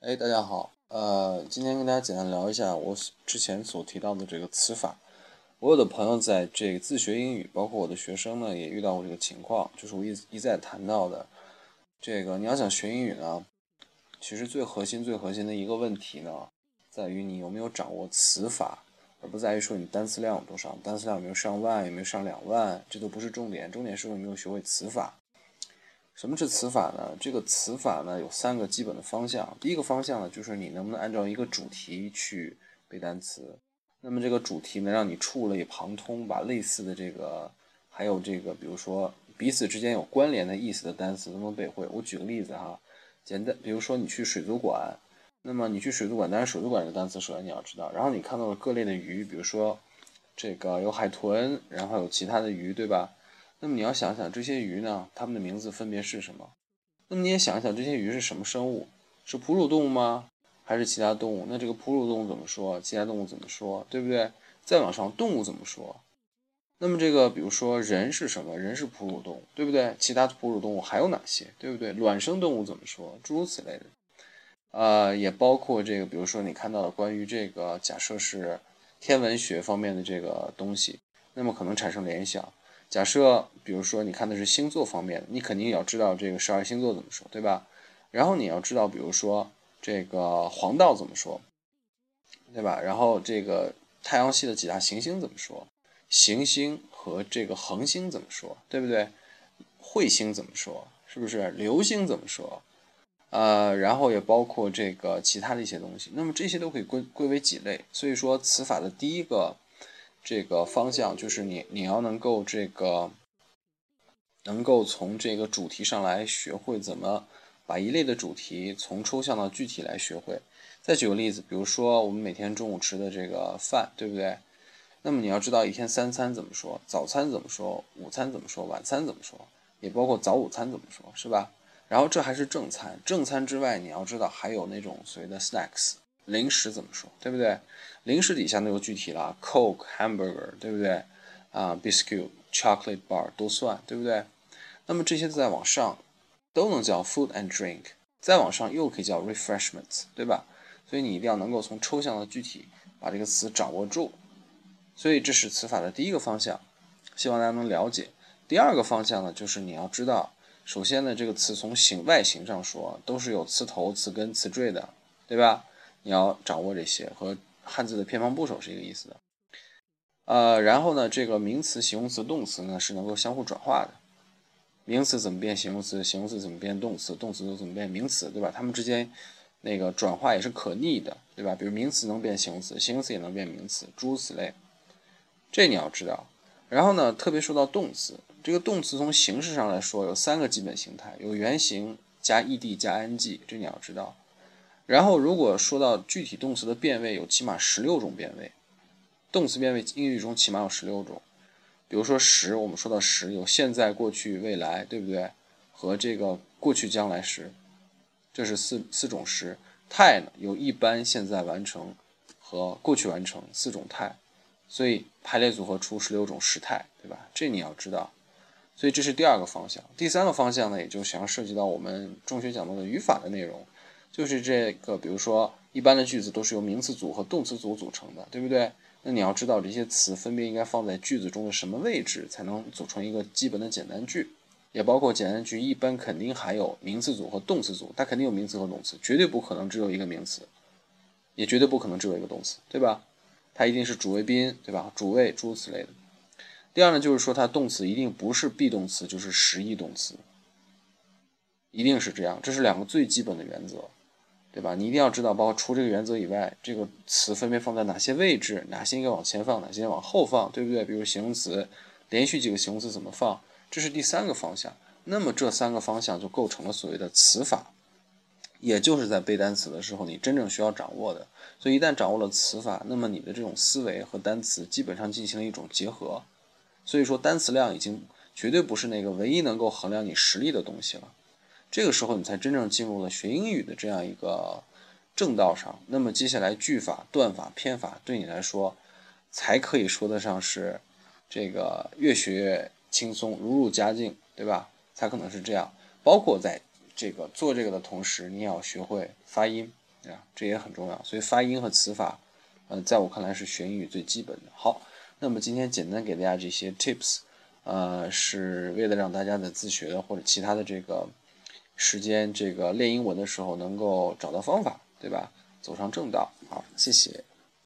哎，大家好，呃，今天跟大家简单聊一下我之前所提到的这个词法。我有的朋友在这个自学英语，包括我的学生呢，也遇到过这个情况，就是我一一再谈到的这个，你要想学英语呢，其实最核心、最核心的一个问题呢，在于你有没有掌握词法，而不在于说你单词量有多少，单词量有没有上万，有没有上两万，这都不是重点，重点是有没有学会词法。什么是词法呢？这个词法呢有三个基本的方向。第一个方向呢，就是你能不能按照一个主题去背单词。那么这个主题能让你触类旁通，把类似的这个，还有这个，比如说彼此之间有关联的意思的单词都能背会。我举个例子哈，简单，比如说你去水族馆，那么你去水族馆，当然水族馆这个单词首先你要知道，然后你看到了各类的鱼，比如说这个有海豚，然后有其他的鱼，对吧？那么你要想想这些鱼呢，它们的名字分别是什么？那么你也想想这些鱼是什么生物？是哺乳动物吗？还是其他动物？那这个哺乳动物怎么说？其他动物怎么说？对不对？再往上，动物怎么说？那么这个，比如说人是什么？人是哺乳动物，对不对？其他哺乳动物还有哪些？对不对？卵生动物怎么说？诸如此类的。呃，也包括这个，比如说你看到的关于这个，假设是天文学方面的这个东西，那么可能产生联想。假设，比如说你看的是星座方面，你肯定也要知道这个十二星座怎么说，对吧？然后你要知道，比如说这个黄道怎么说，对吧？然后这个太阳系的几大行星怎么说？行星和这个恒星怎么说，对不对？彗星怎么说？是不是？流星怎么说？呃，然后也包括这个其他的一些东西。那么这些都可以归归为几类。所以说词法的第一个。这个方向就是你，你要能够这个，能够从这个主题上来学会怎么把一类的主题从抽象到具体来学会。再举个例子，比如说我们每天中午吃的这个饭，对不对？那么你要知道一天三餐怎么说，早餐怎么说，午餐怎么说，晚餐怎么说，也包括早午餐怎么说，是吧？然后这还是正餐，正餐之外你要知道还有那种所谓的 snacks。零食怎么说，对不对？零食底下那就具体了，Coke、Hamburger，对不对？啊，Biscuit、Chocolate Bar 都算，对不对？那么这些再往上都能叫 Food and Drink，再往上又可以叫 Refreshments，对吧？所以你一定要能够从抽象到具体把这个词掌握住。所以这是词法的第一个方向，希望大家能了解。第二个方向呢，就是你要知道，首先呢，这个词从形外形上说都是有词头、词根、词缀的，对吧？你要掌握这些和汉字的偏旁部首是一个意思的，呃，然后呢，这个名词、形容词、动词呢是能够相互转化的，名词怎么变形容词，形容词怎么变动词，动词又怎么变名词，对吧？它们之间那个转化也是可逆的，对吧？比如名词能变形容词，形容词也能变名词，诸如此类，这你要知道。然后呢，特别说到动词，这个动词从形式上来说有三个基本形态，有原形加 ed 加 ing，这你要知道。然后，如果说到具体动词的变位，有起码十六种变位。动词变位英语中起码有十六种。比如说时，我们说到时有现在、过去、未来，对不对？和这个过去将来时，这是四四种时。态呢，有一般、现在完成和过去完成四种态，所以排列组合出十六种时态，对吧？这你要知道。所以这是第二个方向。第三个方向呢，也就想要涉及到我们中学讲到的语法的内容。就是这个，比如说，一般的句子都是由名词组和动词组组成的，对不对？那你要知道这些词分别应该放在句子中的什么位置，才能组成一个基本的简单句。也包括简单句一般肯定还有名词组和动词组，它肯定有名词和动词，绝对不可能只有一个名词，也绝对不可能只有一个动词，对吧？它一定是主谓宾，对吧？主谓诸如此类的。第二呢，就是说它动词一定不是 be 动词，就是实义动词，一定是这样，这是两个最基本的原则。对吧？你一定要知道，包括除这个原则以外，这个词分别放在哪些位置，哪些应该往前放，哪些往后放，对不对？比如形容词，连续几个形容词怎么放，这是第三个方向。那么这三个方向就构成了所谓的词法，也就是在背单词的时候你真正需要掌握的。所以一旦掌握了词法，那么你的这种思维和单词基本上进行了一种结合。所以说单词量已经绝对不是那个唯一能够衡量你实力的东西了。这个时候你才真正进入了学英语的这样一个正道上。那么接下来句法断法篇法对你来说才可以说得上是这个越学越轻松如入佳境对吧？才可能是这样。包括在这个做这个的同时你也要学会发音啊这也很重要。所以发音和词法呃在我看来是学英语最基本的。好那么今天简单给大家这些 tips 呃是为了让大家在自学的或者其他的这个时间这个练英文的时候能够找到方法对吧？走上正道。好谢谢。